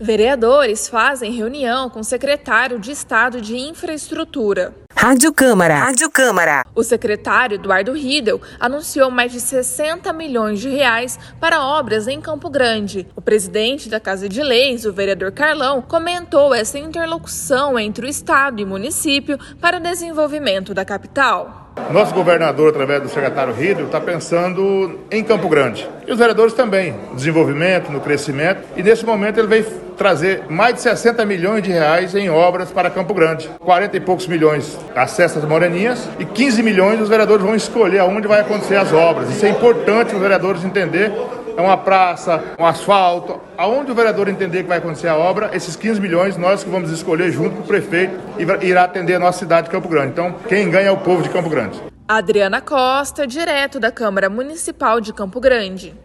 Vereadores fazem reunião com o secretário de Estado de Infraestrutura. Rádio Câmara. Rádio Câmara. O secretário Eduardo Riedel anunciou mais de 60 milhões de reais para obras em Campo Grande. O presidente da Casa de Leis, o vereador Carlão, comentou essa interlocução entre o Estado e município para o desenvolvimento da capital. Nosso governador, através do secretário Riedel, está pensando em Campo Grande. E os vereadores também, no desenvolvimento, no crescimento. E nesse momento ele veio trazer mais de 60 milhões de reais em obras para Campo Grande. 40 e poucos milhões acesso às moreninhas e 15 milhões os vereadores vão escolher aonde vai acontecer as obras. Isso é importante os vereadores entender. É uma praça, um asfalto. Aonde o vereador entender que vai acontecer a obra, esses 15 milhões nós que vamos escolher junto com o prefeito irá atender a nossa cidade de Campo Grande. Então, quem ganha é o povo de Campo Grande. Adriana Costa, direto da Câmara Municipal de Campo Grande.